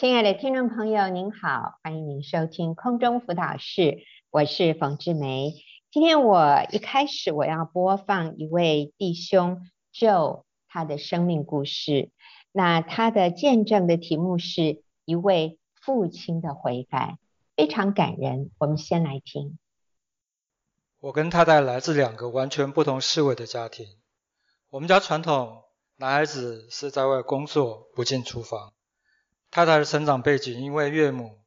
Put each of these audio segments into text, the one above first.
亲爱的听众朋友，您好，欢迎您收听空中辅导室，我是冯志梅。今天我一开始我要播放一位弟兄 Joe 他的生命故事，那他的见证的题目是一位父亲的悔改，非常感人。我们先来听。我跟太太来自两个完全不同思维的家庭，我们家传统，男孩子是在外工作，不进厨房。太太的成长背景，因为岳母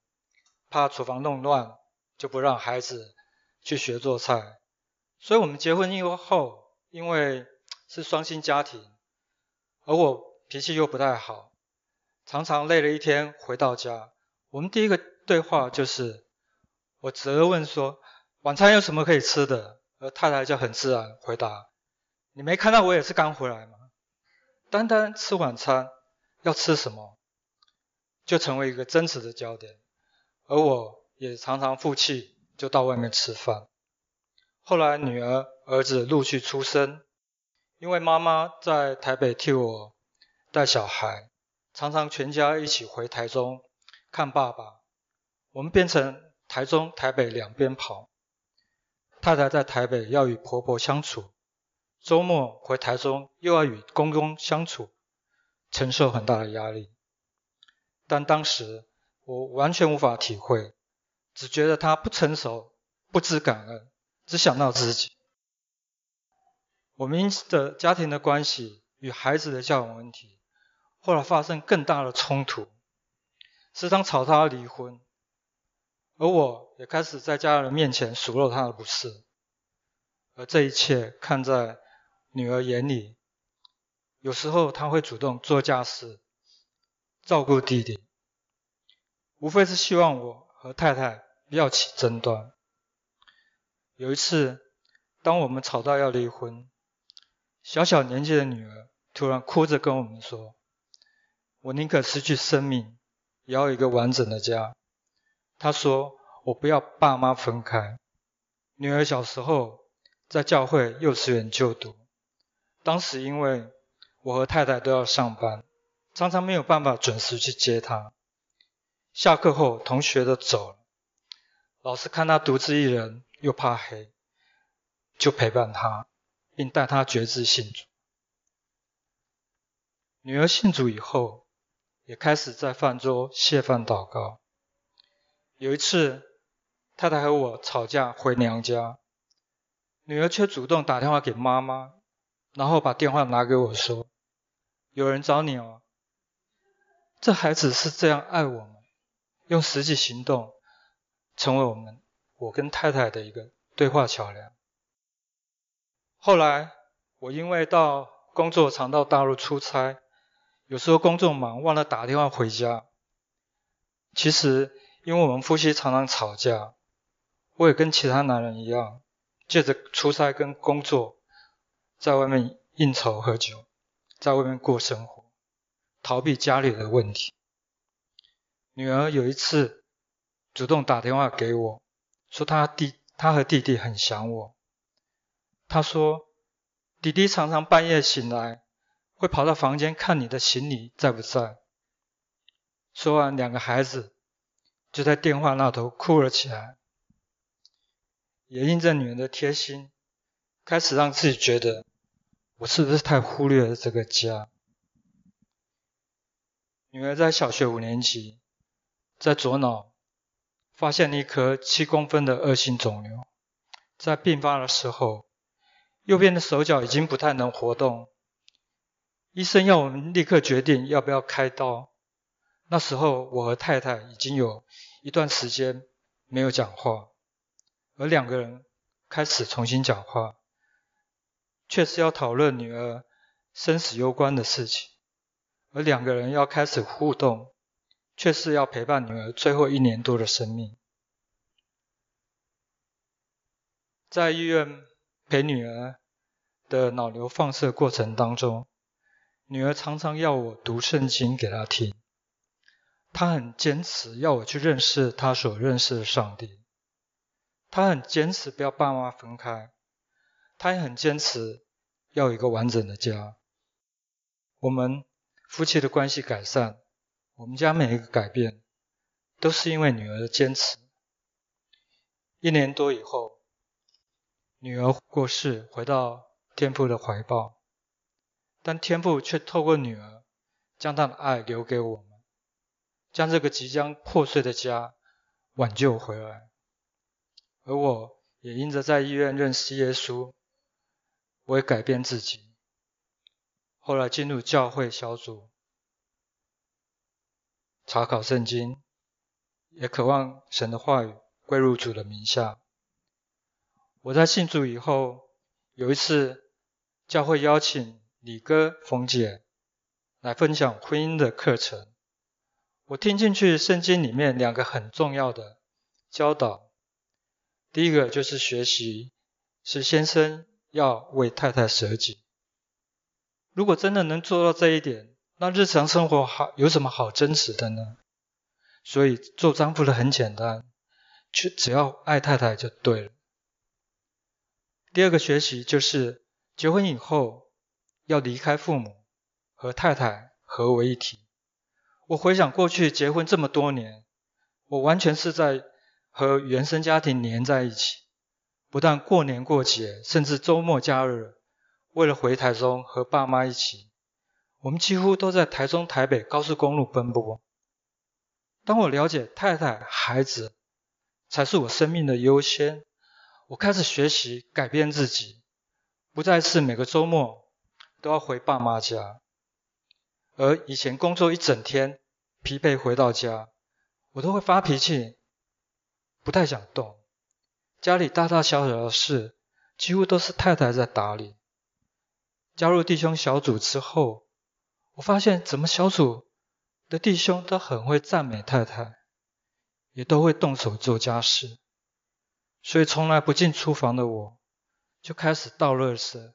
怕厨房弄乱，就不让孩子去学做菜。所以我们结婚以后，因为是双薪家庭，而我脾气又不太好，常常累了一天回到家，我们第一个对话就是我责问说：“晚餐有什么可以吃的？”而太太就很自然回答：“你没看到我也是刚回来吗？单单吃晚餐要吃什么？”就成为一个真实的焦点，而我也常常负气，就到外面吃饭。后来女儿、儿子陆续出生，因为妈妈在台北替我带小孩，常常全家一起回台中看爸爸，我们变成台中、台北两边跑。太太在台北要与婆婆相处，周末回台中又要与公公相处，承受很大的压力。但当时我完全无法体会，只觉得他不成熟、不知感恩，只想到自己。我们因的家庭的关系与孩子的教养问题，后来发生更大的冲突，时常吵他离婚，而我也开始在家人面前数落他的不是，而这一切看在女儿眼里，有时候他会主动做家事。照顾弟弟，无非是希望我和太太不要起争端。有一次，当我们吵到要离婚，小小年纪的女儿突然哭着跟我们说：“我宁可失去生命，也要一个完整的家。”她说：“我不要爸妈分开。”女儿小时候在教会幼稚园就读，当时因为我和太太都要上班。常常没有办法准时去接他。下课后，同学都走了，老师看他独自一人，又怕黑，就陪伴他，并带他决志信主。女儿信主以后，也开始在饭桌谢饭祷告。有一次，太太和我吵架回娘家，女儿却主动打电话给妈妈，然后把电话拿给我说：“有人找你哦。”这孩子是这样爱我们，用实际行动成为我们我跟太太的一个对话桥梁。后来我因为到工作常到大陆出差，有时候工作忙忘了打电话回家。其实因为我们夫妻常常吵架，我也跟其他男人一样，借着出差跟工作，在外面应酬喝酒，在外面过生活。逃避家里的问题。女儿有一次主动打电话给我，说她弟她和弟弟很想我。她说弟弟常常半夜醒来，会跑到房间看你的行李在不在。说完，两个孩子就在电话那头哭了起来。也因着女儿的贴心，开始让自己觉得我是不是太忽略了这个家。女儿在小学五年级，在左脑发现了一颗七公分的恶性肿瘤，在病发的时候，右边的手脚已经不太能活动。医生要我们立刻决定要不要开刀。那时候我和太太已经有一段时间没有讲话，而两个人开始重新讲话，却是要讨论女儿生死攸关的事情。而两个人要开始互动，却是要陪伴女儿最后一年多的生命。在医院陪女儿的脑瘤放射过程当中，女儿常常要我读圣经给她听，她很坚持要我去认识她所认识的上帝，她很坚持不要爸妈分开，她也很坚持要有一个完整的家。我们。夫妻的关系改善，我们家每一个改变，都是因为女儿的坚持。一年多以后，女儿过世，回到天父的怀抱，但天父却透过女儿，将他的爱留给我们，将这个即将破碎的家挽救回来。而我也因着在医院认识耶稣，我也改变自己，后来进入教会小组。查考圣经，也渴望神的话语归入主的名下。我在信主以后，有一次教会邀请李哥、冯姐来分享婚姻的课程，我听进去圣经里面两个很重要的教导。第一个就是学习，是先生要为太太舍己。如果真的能做到这一点，那日常生活好有什么好争执的呢？所以做丈夫的很简单，去只要爱太太就对了。第二个学习就是结婚以后要离开父母，和太太合为一体。我回想过去结婚这么多年，我完全是在和原生家庭黏在一起，不但过年过节，甚至周末假日，为了回台中和爸妈一起。我们几乎都在台中、台北高速公路奔波。当我了解太太、孩子才是我生命的优先，我开始学习改变自己，不再是每个周末都要回爸妈家。而以前工作一整天，疲惫回到家，我都会发脾气，不太想动。家里大大小小的事，几乎都是太太在打理。加入弟兄小组之后，我发现，怎么小组的弟兄都很会赞美太太，也都会动手做家事，所以从来不进厨房的我，就开始倒垃圾。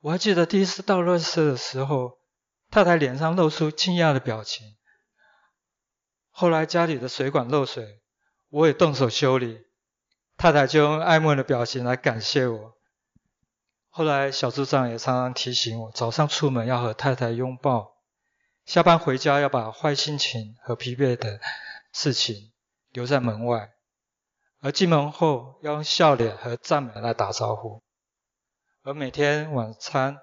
我还记得第一次倒垃圾的时候，太太脸上露出惊讶的表情。后来家里的水管漏水，我也动手修理，太太就用爱慕的表情来感谢我。后来小组长也常常提醒我，早上出门要和太太拥抱，下班回家要把坏心情和疲惫的事情留在门外，而进门后要用笑脸和赞美来打招呼。而每天晚餐，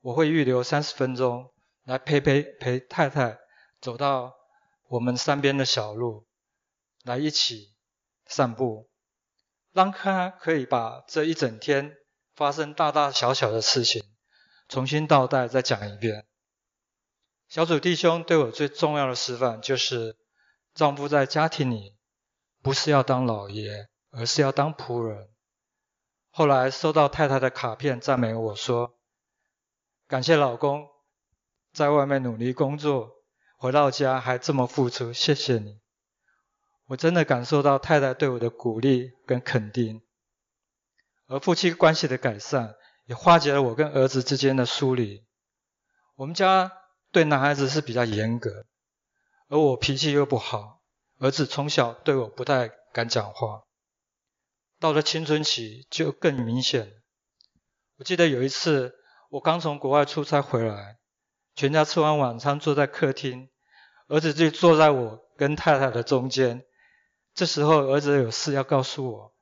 我会预留三十分钟来陪陪陪太太走到我们山边的小路，来一起散步，让她可以把这一整天。发生大大小小的事情，重新倒带再讲一遍。小组弟兄对我最重要的示范就是，丈夫在家庭里不是要当老爷，而是要当仆人。后来收到太太的卡片赞美我说，感谢老公在外面努力工作，回到家还这么付出，谢谢你。我真的感受到太太对我的鼓励跟肯定。而夫妻关系的改善，也化解了我跟儿子之间的疏离。我们家对男孩子是比较严格，而我脾气又不好，儿子从小对我不太敢讲话。到了青春期就更明显。我记得有一次，我刚从国外出差回来，全家吃完晚餐坐在客厅，儿子就坐在我跟太太的中间。这时候儿子有事要告诉我。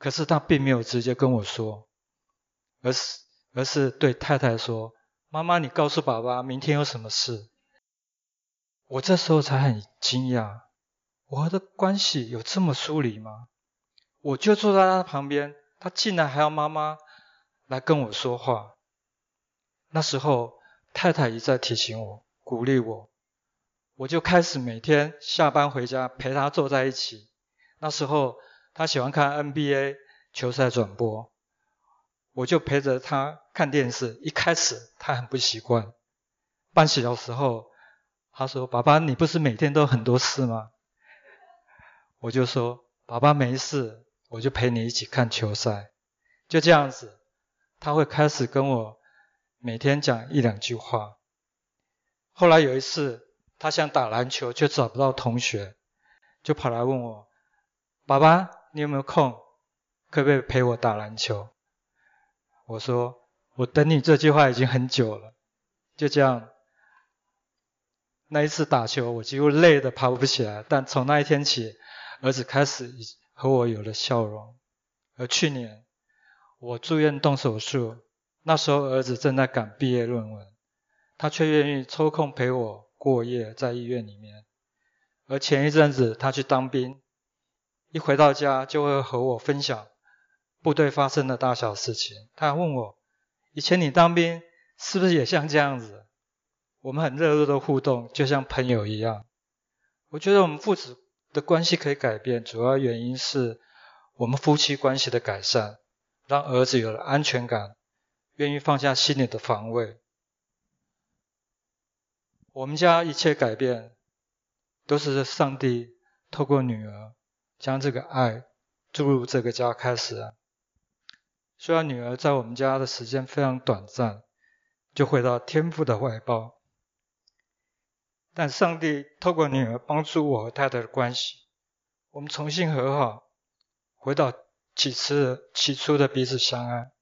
可是他并没有直接跟我说，而是而是对太太说：“妈妈，你告诉爸爸明天有什么事。”我这时候才很惊讶，我和他关系有这么疏离吗？我就坐在他旁边，他竟然还要妈妈来跟我说话。那时候太太一再提醒我、鼓励我，我就开始每天下班回家陪他坐在一起。那时候。他喜欢看 NBA 球赛转播，我就陪着他看电视。一开始他很不习惯，半小时后，他说：“爸爸，你不是每天都很多事吗？”我就说：“爸爸没事，我就陪你一起看球赛。”就这样子，他会开始跟我每天讲一两句话。后来有一次，他想打篮球，却找不到同学，就跑来问我：“爸爸。”你有没有空？可不可以陪我打篮球？我说，我等你这句话已经很久了。就这样，那一次打球，我几乎累得爬不起来。但从那一天起，儿子开始和我有了笑容。而去年我住院动手术，那时候儿子正在赶毕业论文，他却愿意抽空陪我过夜在医院里面。而前一阵子他去当兵，一回到家就会和我分享部队发生的大小事情。他还问我，以前你当兵是不是也像这样子？我们很热络的互动，就像朋友一样。我觉得我们父子的关系可以改变，主要原因是我们夫妻关系的改善，让儿子有了安全感，愿意放下心里的防卫。我们家一切改变，都是上帝透过女儿将这个爱注入这个家开始。虽然女儿在我们家的时间非常短暂，就回到天父的怀抱。但上帝透过女儿帮助我和太太的关系，我们重新和好，回到起初起初的彼此相爱，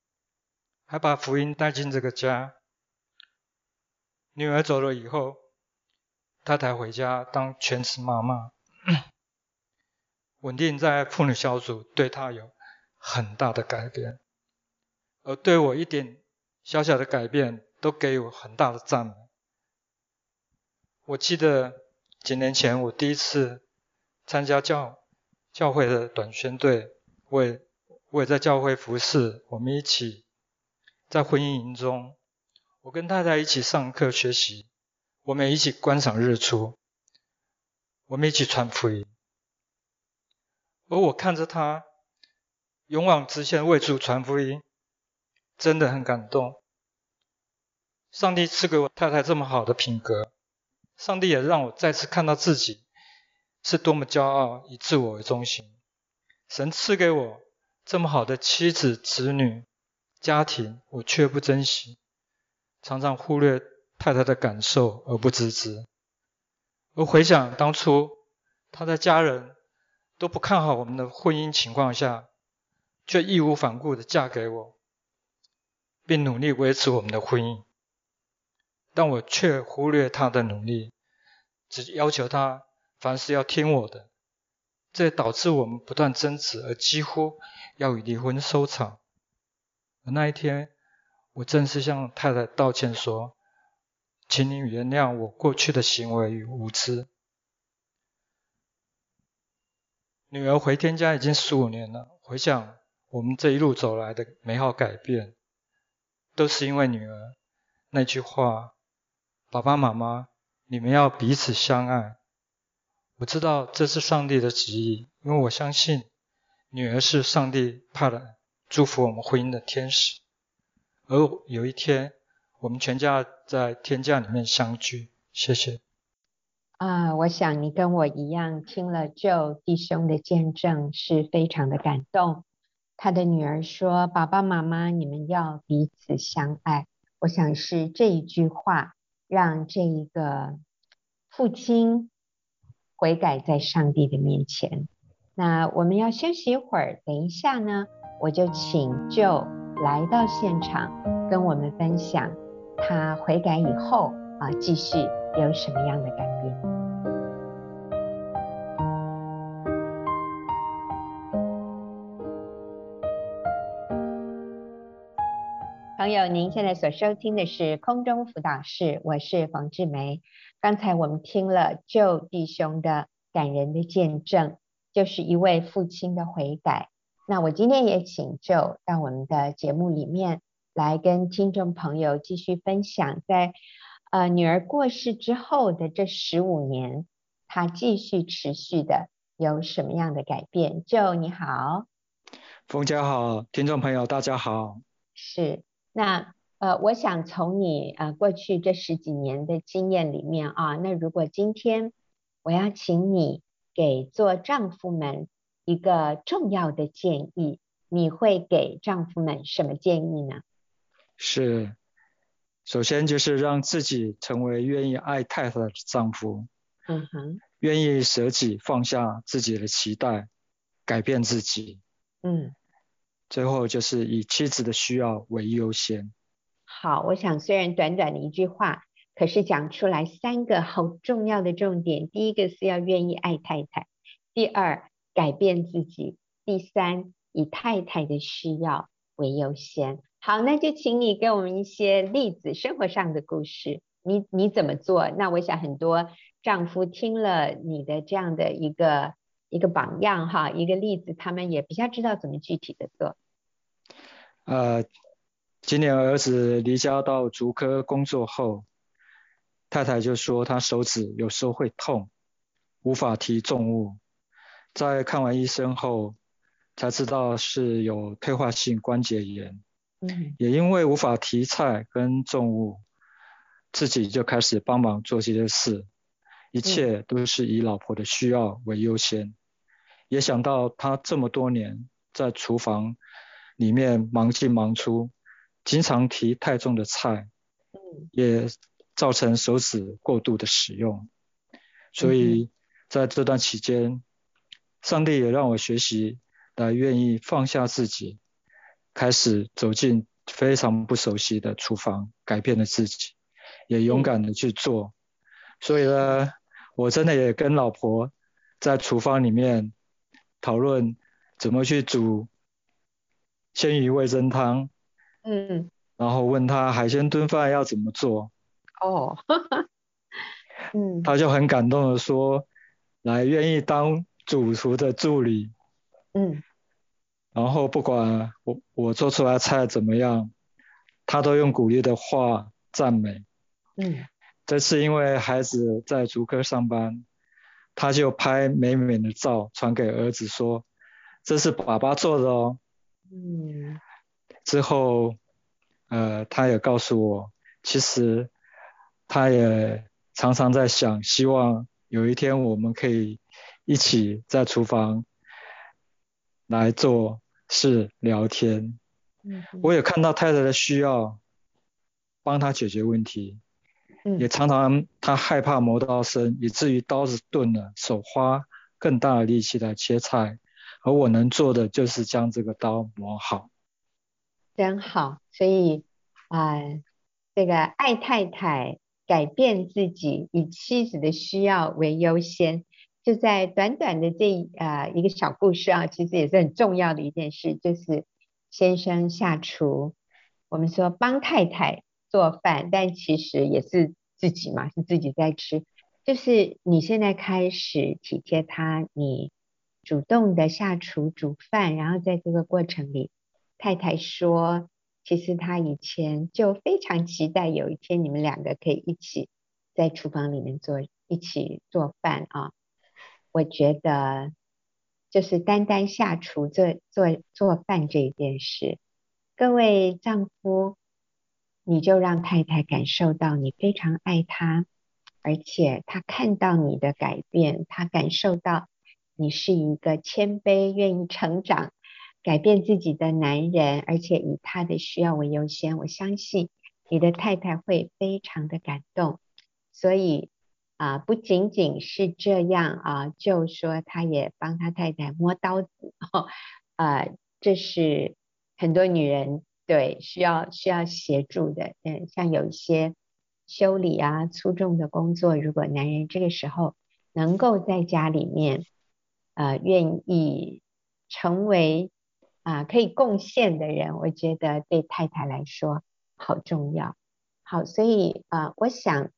还把福音带进这个家。女儿走了以后，太太回家当全职妈妈，稳定在妇女小组，对她有很大的改变，而对我一点小小的改变，都给我很大的赞美。我记得几年前我第一次参加教教会的短宣队，我也我也在教会服侍。我们一起在婚姻营中，我跟太太一起上课学习，我们一起观赏日出，我们一起传福音。而我看着他勇往直前为主传福音，真的很感动。上帝赐给我太太这么好的品格。上帝也让我再次看到自己是多么骄傲，以自我为中心。神赐给我这么好的妻子、子女、家庭，我却不珍惜，常常忽略太太的感受而不自知。而回想当初，他的家人都不看好我们的婚姻情况下，却义无反顾地嫁给我，并努力维持我们的婚姻。但我却忽略他的努力，只要求他凡事要听我的，这导致我们不断争执，而几乎要以离婚收场。而那一天，我正式向太太道歉说：“请你原谅我过去的行为与无知。”女儿回天家已经十五年了，回想我们这一路走来的美好改变，都是因为女儿那句话。爸爸妈妈，你们要彼此相爱。我知道这是上帝的旨意，因为我相信女儿是上帝派来祝福我们婚姻的天使。而有一天，我们全家在天家里面相聚。谢谢。啊，我想你跟我一样，听了 Joe 弟兄的见证，是非常的感动。他的女儿说：“爸爸妈妈，你们要彼此相爱。”我想是这一句话。让这一个父亲悔改在上帝的面前。那我们要休息一会儿，等一下呢，我就请 Joe 来到现场，跟我们分享他悔改以后啊，继续有什么样的改变。朋友，您现在所收听的是空中辅导室，我是冯志梅。刚才我们听了旧弟兄的感人的见证，就是一位父亲的悔改。那我今天也请 Joe 到我们的节目里面来跟听众朋友继续分享，在呃女儿过世之后的这十五年，她继续持续的有什么样的改变？Joe 你好，冯家好，听众朋友大家好，是。那呃，我想从你呃过去这十几年的经验里面啊，那如果今天我要请你给做丈夫们一个重要的建议，你会给丈夫们什么建议呢？是，首先就是让自己成为愿意爱太太的丈夫，嗯哼，愿意舍己放下自己的期待，改变自己，嗯。最后就是以妻子的需要为优先。好，我想虽然短短的一句话，可是讲出来三个好重要的重点：第一个是要愿意爱太太；第二，改变自己；第三，以太太的需要为优先。好，那就请你给我们一些例子，生活上的故事。你你怎么做？那我想很多丈夫听了你的这样的一个一个榜样哈，一个例子，他们也比较知道怎么具体的做。呃，今年儿子离家到竹科工作后，太太就说她手指有时候会痛，无法提重物。在看完医生后，才知道是有退化性关节炎。嗯，也因为无法提菜跟重物。自己就开始帮忙做这些事，一切都是以老婆的需要为优先。嗯、也想到他这么多年在厨房里面忙进忙出，经常提太重的菜，嗯、也造成手指过度的使用。所以在这段期间，嗯、上帝也让我学习来愿意放下自己，开始走进非常不熟悉的厨房，改变了自己。也勇敢的去做，所以呢，我真的也跟老婆在厨房里面讨论怎么去煮鲜鱼味噌汤，嗯，然后问他海鲜炖饭要怎么做，哦，嗯，他就很感动的说，来愿意当主厨的助理，嗯，然后不管我我做出来菜怎么样，他都用鼓励的话赞美。嗯，这次因为孩子在竹科上班，他就拍美美的照传给儿子说：“这是爸爸做的哦。”嗯，之后，呃，他也告诉我，其实他也常常在想，希望有一天我们可以一起在厨房来做事聊天。嗯，我也看到太太的需要，帮他解决问题。嗯也常常他害怕磨刀声，以至于刀子钝了，手花更大的力气来切菜，而我能做的就是将这个刀磨好。真好，所以啊、呃，这个爱太太，改变自己，以妻子的需要为优先，就在短短的这啊、一个小故事啊，其实也是很重要的一件事，就是先生下厨，我们说帮太太做饭，但其实也是。自己嘛，是自己在吃，就是你现在开始体贴他，你主动的下厨煮饭，然后在这个过程里，太太说，其实他以前就非常期待有一天你们两个可以一起在厨房里面做，一起做饭啊。我觉得就是单单下厨做做做饭这一件事，各位丈夫。你就让太太感受到你非常爱她，而且她看到你的改变，她感受到你是一个谦卑、愿意成长、改变自己的男人，而且以他的需要为优先。我相信你的太太会非常的感动。所以啊，不仅仅是这样啊，就说他也帮他太太磨刀子，啊，这是很多女人。对，需要需要协助的，嗯，像有一些修理啊、粗重的工作，如果男人这个时候能够在家里面，呃，愿意成为啊、可以贡献的人，我觉得对太太来说好重要。好，所以啊、我想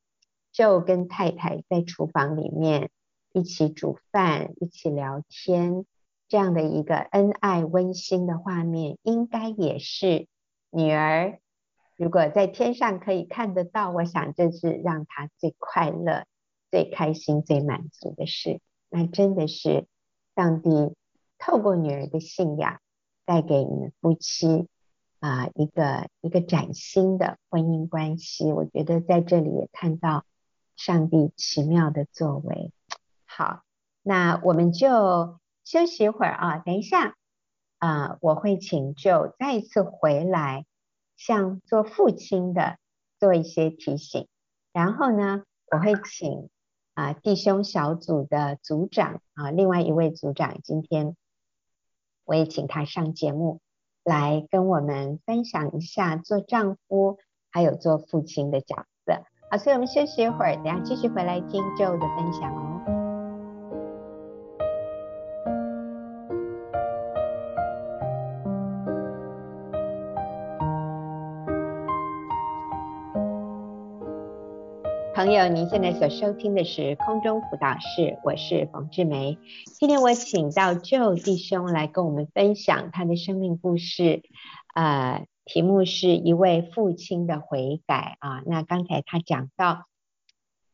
就跟太太在厨房里面一起煮饭，一起聊天，这样的一个恩爱温馨的画面，应该也是。女儿如果在天上可以看得到，我想这是让她最快乐、最开心、最满足的事。那真的是上帝透过女儿的信仰，带给你们夫妻啊、一个一个崭新的婚姻关系。我觉得在这里也看到上帝奇妙的作为。好，那我们就休息一会儿啊，等一下。啊、我会请就再一次回来，向做父亲的做一些提醒。然后呢，我会请啊、弟兄小组的组长啊、另外一位组长，今天我也请他上节目来跟我们分享一下做丈夫还有做父亲的角色。好，所以我们休息一会儿，等下继续回来听 Joe 的分享哦。朋友，您现在所收听的是空中辅导室，我是冯志梅。今天我请到 Joe 弟兄来跟我们分享他的生命故事，呃，题目是一位父亲的悔改啊。那刚才他讲到，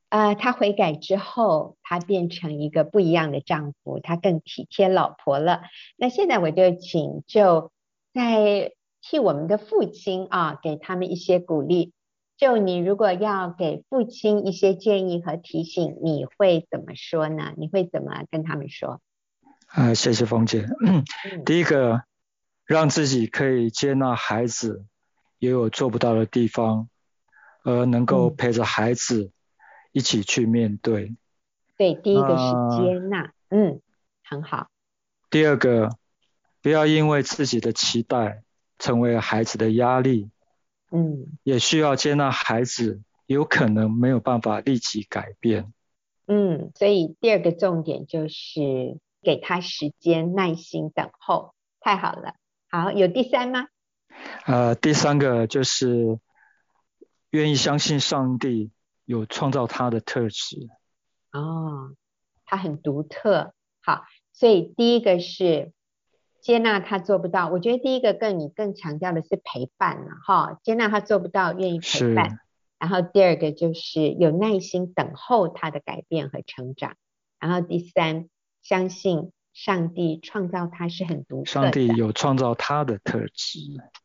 呃，他悔改之后，他变成一个不一样的丈夫，他更体贴老婆了。那现在我就请 Joe 再替我们的父亲啊，给他们一些鼓励。就你如果要给父亲一些建议和提醒，你会怎么说呢？你会怎么跟他们说？啊，谢谢冯姐。嗯，第一个，让自己可以接纳孩子也有做不到的地方，而能够陪着孩子一起去面对。嗯、对，第一个是接纳，嗯，很好。第二个，不要因为自己的期待成为孩子的压力。嗯，也需要接纳孩子有可能没有办法立即改变。嗯，所以第二个重点就是给他时间，耐心等候。太好了，好，有第三吗？呃，第三个就是愿意相信上帝有创造他的特质。哦，他很独特。好，所以第一个是。接纳他做不到，我觉得第一个更你更强调的是陪伴了哈，接纳他做不到，愿意陪伴。然后第二个就是有耐心等候他的改变和成长。然后第三，相信上帝创造他是很独特的。上帝有创造他的特质。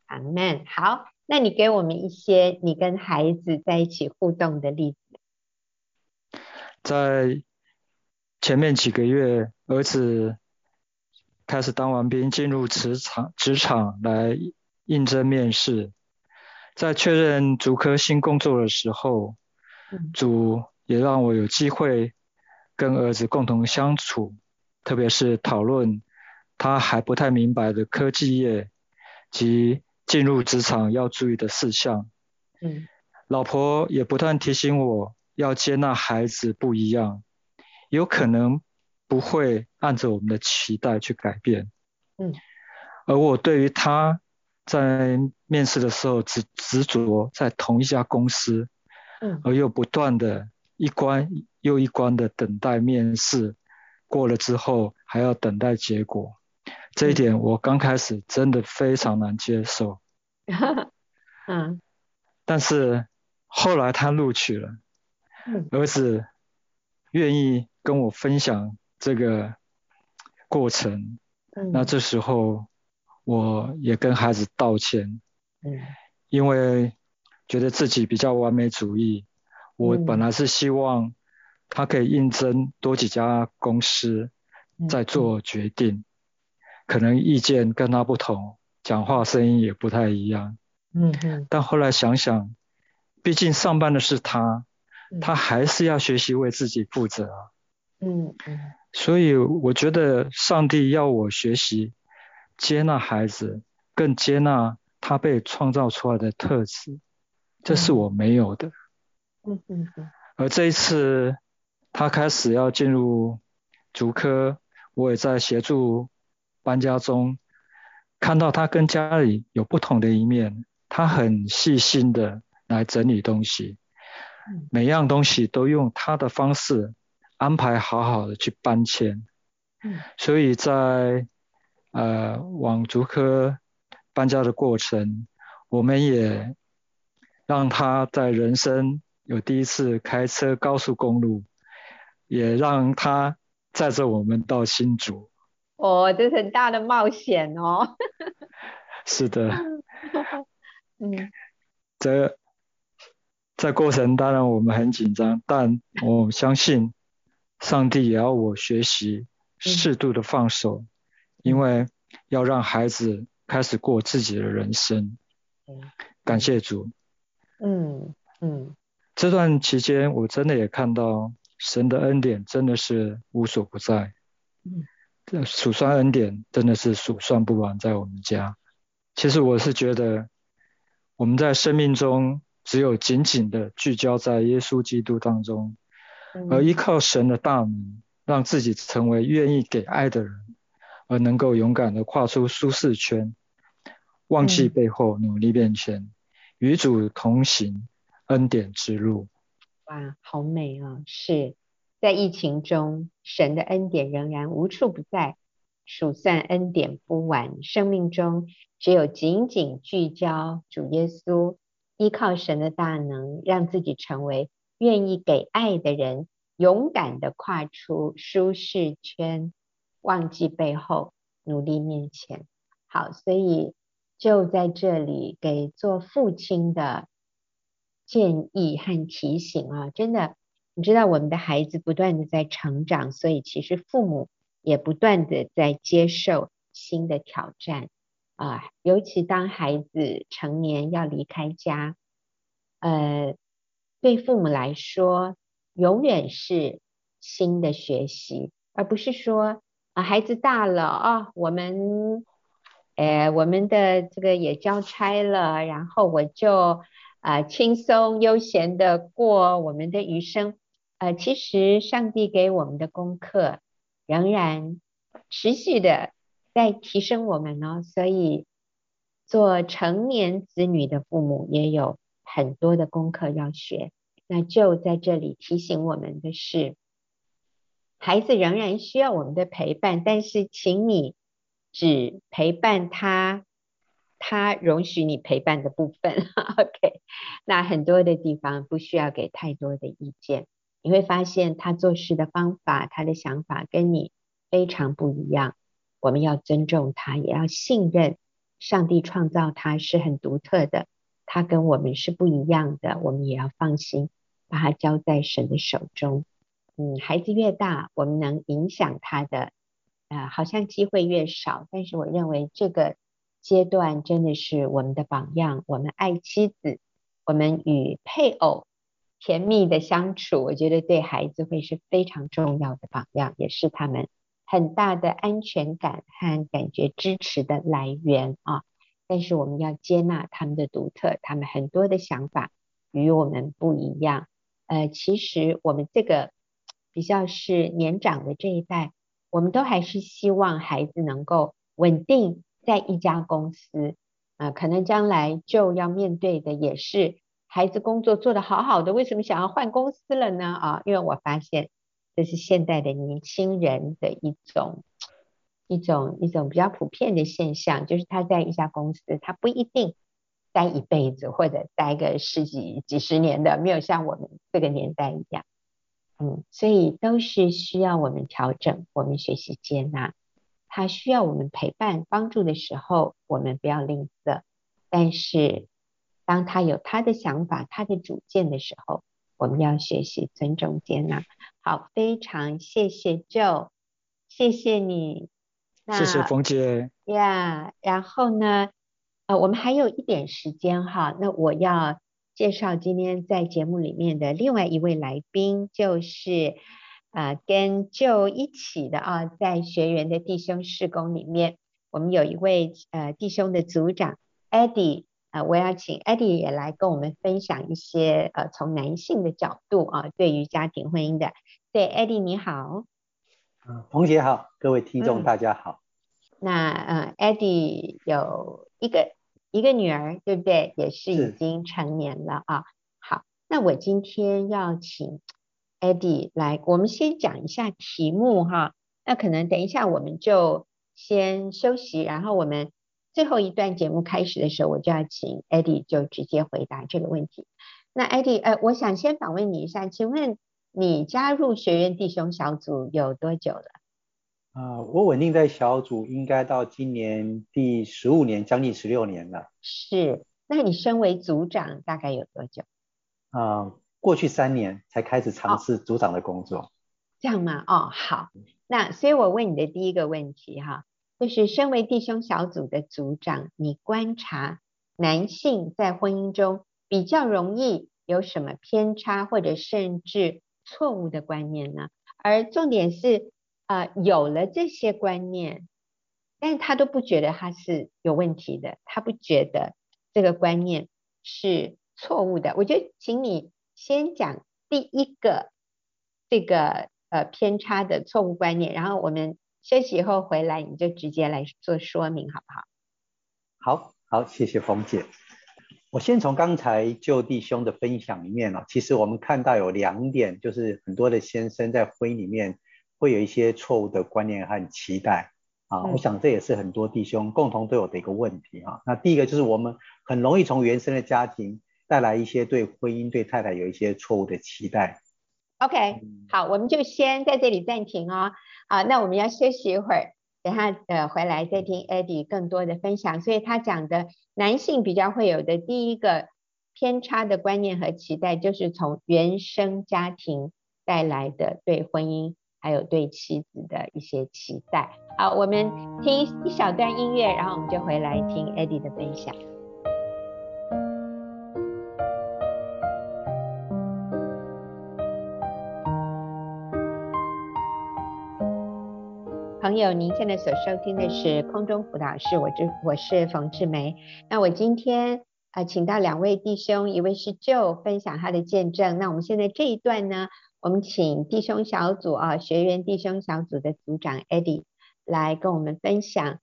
阿门。好，那你给我们一些你跟孩子在一起互动的例子。在前面几个月，儿子。开始当完兵，进入职场，职场来应征面试。在确认主科新工作的时候，主也让我有机会跟儿子共同相处，特别是讨论他还不太明白的科技业及进入职场要注意的事项。嗯，老婆也不断提醒我要接纳孩子不一样，有可能。不会按着我们的期待去改变，嗯，而我对于他在面试的时候只执着在同一家公司，嗯，而又不断的一关又一关的等待面试，过了之后还要等待结果，这一点我刚开始真的非常难接受，嗯，但是后来他录取了，嗯，儿子愿意跟我分享。这个过程，嗯，那这时候我也跟孩子道歉，嗯，因为觉得自己比较完美主义，我本来是希望他可以应征多几家公司，再做决定，嗯，可能意见跟他不同，讲话声音也不太一样，嗯嗯，但后来想想，毕竟上班的是他，他还是要学习为自己负责啊，嗯嗯。所以我觉得上帝要我学习接纳孩子，更接纳他被创造出来的特质，这是我没有的。嗯嗯嗯。而这一次他开始要进入竹科，我也在协助搬家中，看到他跟家里有不同的一面。他很细心的来整理东西，每样东西都用他的方式。安排好好的去搬迁，嗯，所以在呃往竹科搬家的过程，我们也让他在人生有第一次开车高速公路，也让他载着我们到新竹。哦，这是很大的冒险哦。是的。嗯。这在过程当然我们很紧张，但我相信。上帝也要我学习适度的放手，嗯，因为要让孩子开始过自己的人生。嗯，感谢主。嗯嗯。这段期间，我真的也看到神的恩典真的是无所不在。嗯。数算恩典真的是数算不完，在我们家。其实我是觉得，我们在生命中只有紧紧的聚焦在耶稣基督当中，而依靠神的大能，让自己成为愿意给爱的人，而能够勇敢的跨出舒适圈，忘记背后，努力面前，与主同行恩典之路。哇，好美啊！是在疫情中，神的恩典仍然无处不在，数算恩典不完。生命中只有紧紧聚焦主耶稣，依靠神的大能，让自己成为愿意给爱的人，勇敢的跨出舒适圈，忘记背后，努力面前。好，所以就在这里给做父亲的。建议和提醒啊，真的，你知道我们的孩子不断的在成长，所以其实父母也不断的在接受新的挑战啊。尤其当孩子成年要离开家，呃，对父母来说，永远是新的学习，而不是说啊，孩子大了啊，我们，呃，我们的这个也交差了，然后我就。啊、轻松悠闲的过我们的余生。呃，其实上帝给我们的功课仍然持续的在提升我们呢。所以，做成年子女的父母也有很多的功课要学。那就在这里提醒我们的是，孩子仍然需要我们的陪伴，但是请你只陪伴他。他容许你陪伴的部分，OK，那很多的地方不需要给太多的意见。你会发现他做事的方法，他的想法跟你非常不一样。我们要尊重他，也要信任上帝创造他是很独特的，他跟我们是不一样的，我们也要放心把他交在神的手中。嗯，孩子越大，我们能影响他的，呃，好像机会越少。但是我认为这个。阶段真的是我们的榜样。我们爱妻子，我们与配偶甜蜜的相处，我觉得对孩子会是非常重要的榜样，也是他们很大的安全感和感觉支持的来源啊。但是我们要接纳他们的独特，他们很多的想法与我们不一样。呃，其实我们这个比较是年长的这一代，我们都还是希望孩子能够稳定。在一家公司啊、可能将来就要面对的也是孩子工作做得好好的，为什么想要换公司了呢？啊，因为我发现这是现代的年轻人的一种一种一种比较普遍的现象，就是他在一家公司，他不一定待一辈子或者待个十几几十年的，没有像我们这个年代一样，嗯，所以都是需要我们调整，我们学习接纳。他需要我们陪伴帮助的时候，我们不要吝啬。但是，当他有他的想法、他的主见的时候，我们要学习尊重、接纳。好，非常谢谢 Joe，谢谢你。谢谢冯姐。呀，yeah, 然后呢，呃，我们还有一点时间哈，那我要介绍今天在节目里面的另外一位来宾，就是。啊、呃，跟 Joe 一起的啊，在学员的弟兄事工里面，我们有一位呃弟兄的组长 Eddie 啊、呃，我要请 Eddie 也来跟我们分享一些呃从男性的角度啊，对于家庭婚姻的。对，Eddie 你好。嗯，冯姐好，各位听众大家好。嗯、那呃，Eddie 有一个一个女儿，对不对？也是已经成年了啊。好，那我今天要请。Eddie，来，我们先讲一下题目哈。那可能等一下我们就先休息，然后我们最后一段节目开始的时候，我就要请 Eddie 就直接回答这个问题。那 Eddie，呃，我想先访问你一下，请问你加入学院弟兄小组有多久了？啊、呃，我稳定在小组应该到今年第十五年，将近十六年了。是，那你身为组长大概有多久？啊、呃。过去三年才开始尝试组长的工作。哦，这样吗？哦，好，那所以我问你的第一个问题哈，就是身为弟兄小组的组长，你观察男性在婚姻中比较容易有什么偏差或者甚至错误的观念呢？而重点是，呃，有了这些观念，但是他都不觉得他是有问题的，他不觉得这个观念是。错误的？我觉得请你先讲第一个这个呃偏差的错误观念，然后我们休息以后回来，你就直接来做说明，好不好？好，好，谢谢冯姐。我先从刚才就弟兄的分享里面啊，其实我们看到有两点，就是很多的先生在婚姻里面会有一些错误的观念和期待。啊，我想这也是很多弟兄共同都有的一个问题啊。那第一个就是我们很容易从原生的家庭带来一些对婚姻、对太太有一些错误的期待。OK，好，我们就先在这里暂停哦。啊，那我们要休息一会儿，等下呃回来再听 Eddie 更多的分享。所以他讲的男性比较会有的第一个偏差的观念和期待，就是从原生家庭带来的对婚姻。还有对妻子的一些期待。好，我们听一小段音乐，然后我们就回来听 Eddie 的分享。朋友，您现在所收听的是空中辅导室，我是我是冯志梅。那我今天啊、呃，请到两位弟兄，一位是 Joe 分享他的见证。那我们现在这一段呢？我们请弟兄小组啊，学员弟兄小组的组长 Eddie 来跟我们分享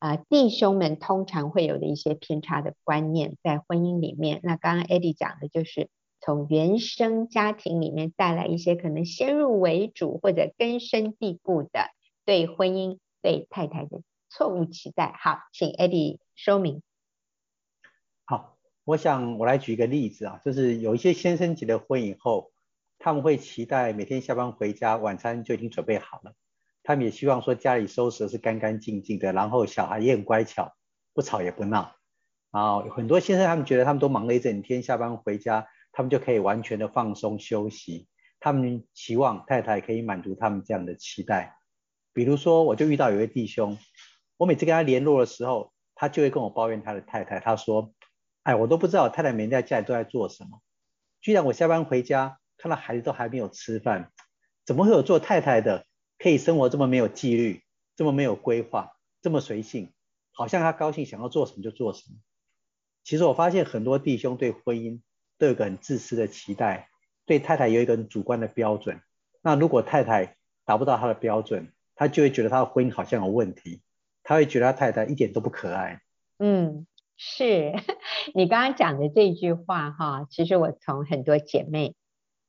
啊，弟兄们通常会有的一些偏差的观念在婚姻里面。那刚刚 Eddie 讲的就是从原生家庭里面带来一些可能先入为主或者根深蒂固的对婚姻、对太太的错误期待。好，请 Eddie 说明。好，我想我来举一个例子啊，就是有一些先生结了婚以后。他们会期待每天下班回家，晚餐就已经准备好了。他们也希望说家里收拾的是干干净净的，然后小孩也很乖巧，不吵也不闹。然后很多先生他们觉得他们都忙了一整天，下班回家他们就可以完全的放松休息。他们期望太太可以满足他们这样的期待。比如说，我就遇到有一位弟兄，我每次跟他联络的时候，他就会跟我抱怨他的太太。他说：“哎，我都不知道太太每天在家里都在做什么，居然我下班回家。”看到孩子都还没有吃饭，怎么会有做太太的可以生活这么没有纪律，这么没有规划，这么随性，好像他高兴想要做什么就做什么。其实我发现很多弟兄对婚姻都有个很自私的期待，对太太有一个很主观的标准。那如果太太达不到他的标准，他就会觉得他的婚姻好像有问题，他会觉得他太太一点都不可爱。嗯，是 你刚刚讲的这句话哈，其实我从很多姐妹。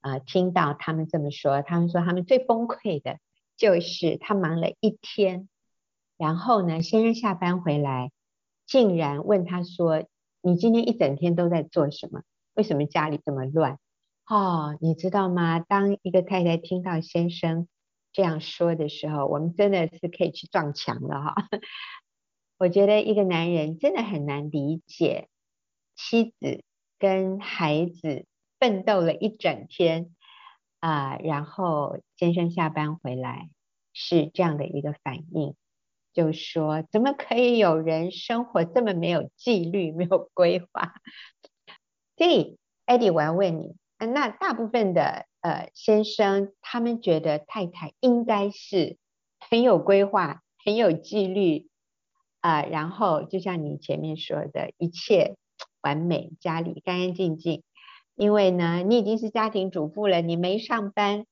啊、呃，听到他们这么说，他们说他们最崩溃的就是他忙了一天，然后呢，先生下班回来，竟然问他说：“你今天一整天都在做什么？为什么家里这么乱？”哦，你知道吗？当一个太太听到先生这样说的时候，我们真的是可以去撞墙了哈。我觉得一个男人真的很难理解妻子跟孩子。奋斗了一整天啊、然后先生下班回来是这样的一个反应，就说怎么可以有人生活这么没有纪律、没有规划？所以，Eddie，我要问你，那大部分的呃先生，他们觉得太太应该是很有规划、很有纪律啊、然后就像你前面说的，一切完美，家里干干净净。因为呢，你已经是家庭主妇了，你没上班，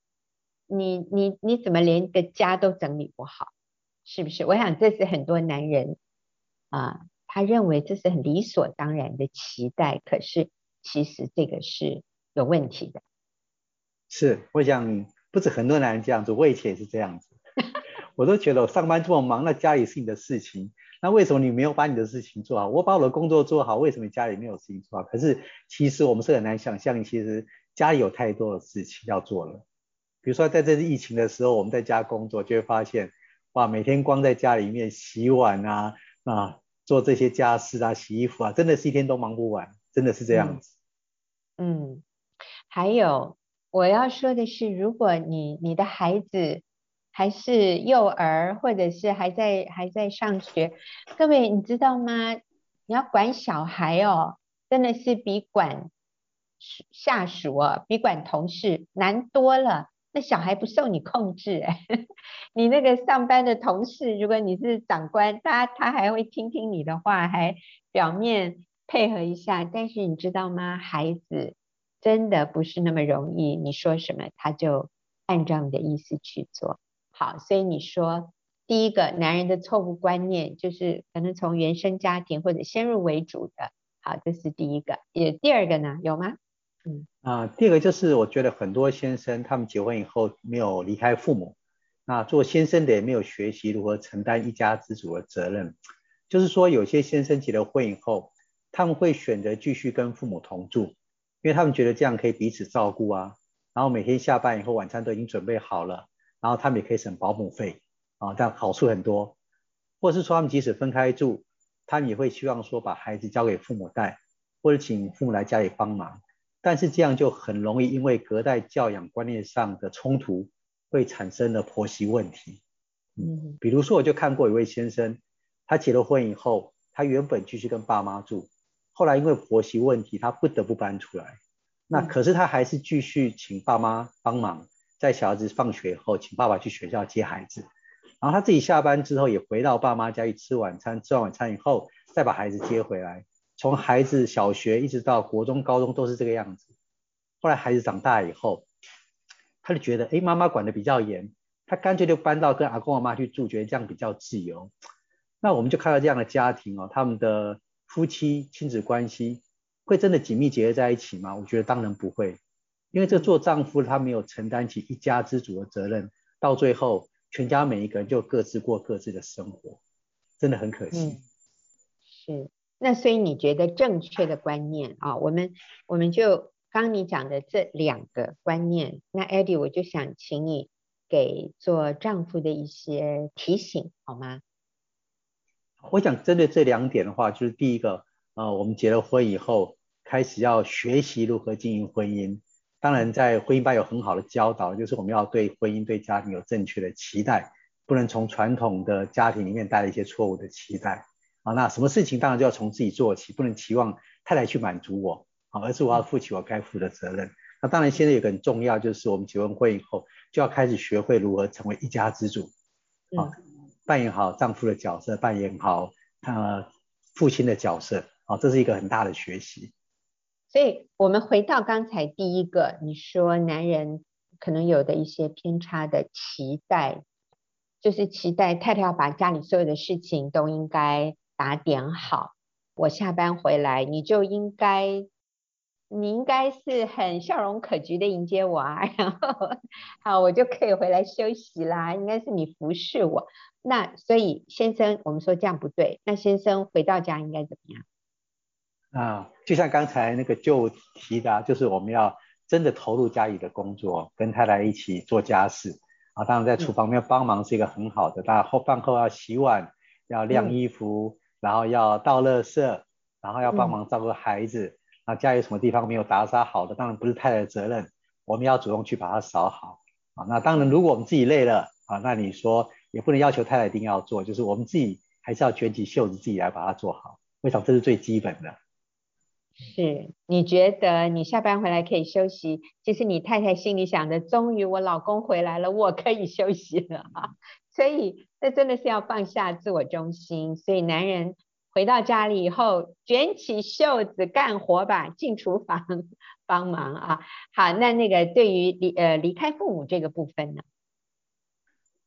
你你你怎么连个家都整理不好，是不是？我想这是很多男人啊，他认为这是很理所当然的期待，可是其实这个是有问题的。是，我想不止很多男人这样子，我以前也是这样子，我都觉得我上班这么忙，那家里是你的事情。那为什么你没有把你的事情做好？我把我的工作做好，为什么家里没有事情做好？可是其实我们是很难想象，其实家里有太多的事情要做了。比如说在这次疫情的时候，我们在家工作，就会发现，哇，每天光在家里面洗碗啊啊，做这些家事啊，洗衣服啊，真的是一天都忙不完，真的是这样子。嗯，嗯，还有我要说的是，如果你你的孩子。还是幼儿，或者是还在还在上学，各位你知道吗？你要管小孩哦，真的是比管下属哦，比管同事难多了。那小孩不受你控制，你那个上班的同事，如果你是长官，他他还会听听你的话，还表面配合一下。但是你知道吗？孩子真的不是那么容易，你说什么他就按照你的意思去做。好，所以你说第一个男人的错误观念就是可能从原生家庭或者先入为主的。好，这是第一个。也第二个呢？有吗？嗯啊，第二个就是我觉得很多先生他们结婚以后没有离开父母，那做先生的也没有学习如何承担一家之主的责任。就是说，有些先生结了婚以后，他们会选择继续跟父母同住，因为他们觉得这样可以彼此照顾啊，然后每天下班以后晚餐都已经准备好了，然后他们也可以省保姆费啊，这样好处很多。或是说他们即使分开住，他们也会希望说把孩子交给父母带，或者请父母来家里帮忙。但是这样就很容易因为隔代教养观念上的冲突，会产生了婆媳问题。嗯，比如说我就看过一位先生，他结了婚以后，他原本继续跟爸妈住，后来因为婆媳问题，他不得不搬出来。那可是他还是继续请爸妈帮忙，在小孩子放学以后，请爸爸去学校接孩子，然后他自己下班之后也回到爸妈家去吃晚餐，吃完晚餐以后再把孩子接回来。从孩子小学一直到国中、高中都是这个样子。后来孩子长大以后，他就觉得，哎，妈妈管得比较严，他干脆就搬到跟阿公阿妈去住，觉得这样比较自由。那我们就看到这样的家庭哦，他们的夫妻亲子关系会真的紧密结合在一起吗？我觉得当然不会，因为这做丈夫他没有承担起一家之主的责任，到最后全家每一个人就各自过各自的生活，真的很可惜。是。那所以你觉得正确的观念啊，我们我们就刚你讲的这两个观念，那 Eddie 我就想请你给做丈夫的一些提醒好吗？我想针对这两点的话，就是第一个，呃，我们结了婚以后，开始要学习如何经营婚姻。当然，在婚姻班有很好的教导，就是我们要对婚姻、对家庭有正确的期待，不能从传统的家庭里面带来一些错误的期待。啊，那什么事情当然就要从自己做起，不能期望太太去满足我，啊，而是我要负起我该负的责任。那当然，现在有个很重要，就是我们结完婚以后，就要开始学会如何成为一家之主，啊，扮演好丈夫的角色，扮演好呃父亲的角色，啊，这是一个很大的学习。所以，我们回到刚才第一个，你说男人可能有的一些偏差的期待，就是期待太太要把家里所有的事情都应该。打点好，我下班回来，你就应该，你应该是很笑容可掬的迎接我啊，然后好，我就可以回来休息啦。应该是你服侍我，那所以先生，我们说这样不对，那先生回到家应该怎么样？啊，就像刚才那个就提的，就是我们要真的投入家里的工作，跟太太一起做家事啊。当然在厨房里面帮忙是一个很好的，当然后饭后要洗碗，要晾衣服。嗯然后要倒垃圾，然后要帮忙照顾孩子。那、家里有什么地方没有打扫好的，当然不是太太的责任，我们要主动去把它扫好。啊，那当然，如果我们自己累了啊，那你说也不能要求太太一定要做，就是我们自己还是要卷起袖子自己来把它做好。我想这是最基本的。是，你觉得你下班回来可以休息，其实你太太心里想的，终于我老公回来了，我可以休息了。所以，这真的是要放下自我中心。所以，男人回到家里以后，卷起袖子干活吧，进厨房帮忙啊。好，那那个对于离呃离开父母这个部分呢？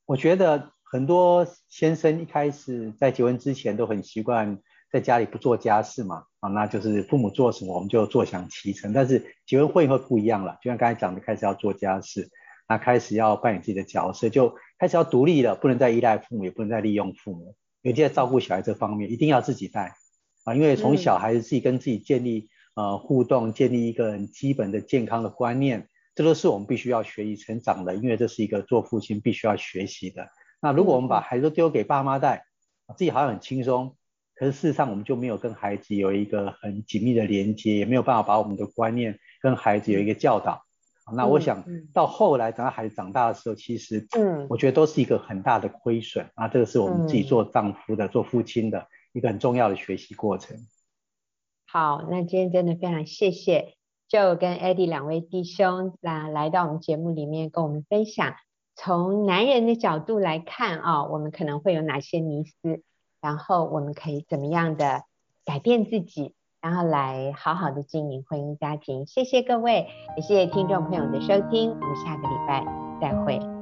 我觉得很多先生一开始在结婚之前都很习惯在家里不做家事嘛，啊，那就是父母做什么我们就坐享其成。但是结婚会以后不一样了，就像刚才讲的，开始要做家事。那开始要扮演自己的角色，就开始要独立了，不能再依赖父母，也不能再利用父母。尤其在照顾小孩这方面，一定要自己带啊，因为从小孩子自己跟自己建立呃互动，建立一个很基本的健康的观念，这都是我们必须要学习成长的，因为这是一个做父亲必须要学习的。那如果我们把孩子都丢给爸妈带，自己好像很轻松，可是事实上我们就没有跟孩子有一个很紧密的连接，也没有办法把我们的观念跟孩子有一个教导。那我想到后来等到孩子长大的时候，其实，嗯，我觉得都是一个很大的亏损啊。这个是我们自己做丈夫的、做父亲的一个很重要的学习过程。好，那今天真的非常谢谢 Joe 跟 Eddie 两位弟兄来来到我们节目里面跟我们分享，从男人的角度来看啊，我们可能会有哪些迷思，然后我们可以怎么样的改变自己，然后来好好的经营婚姻家庭。谢谢各位，也谢谢听众朋友的收听，我们下个礼拜再会。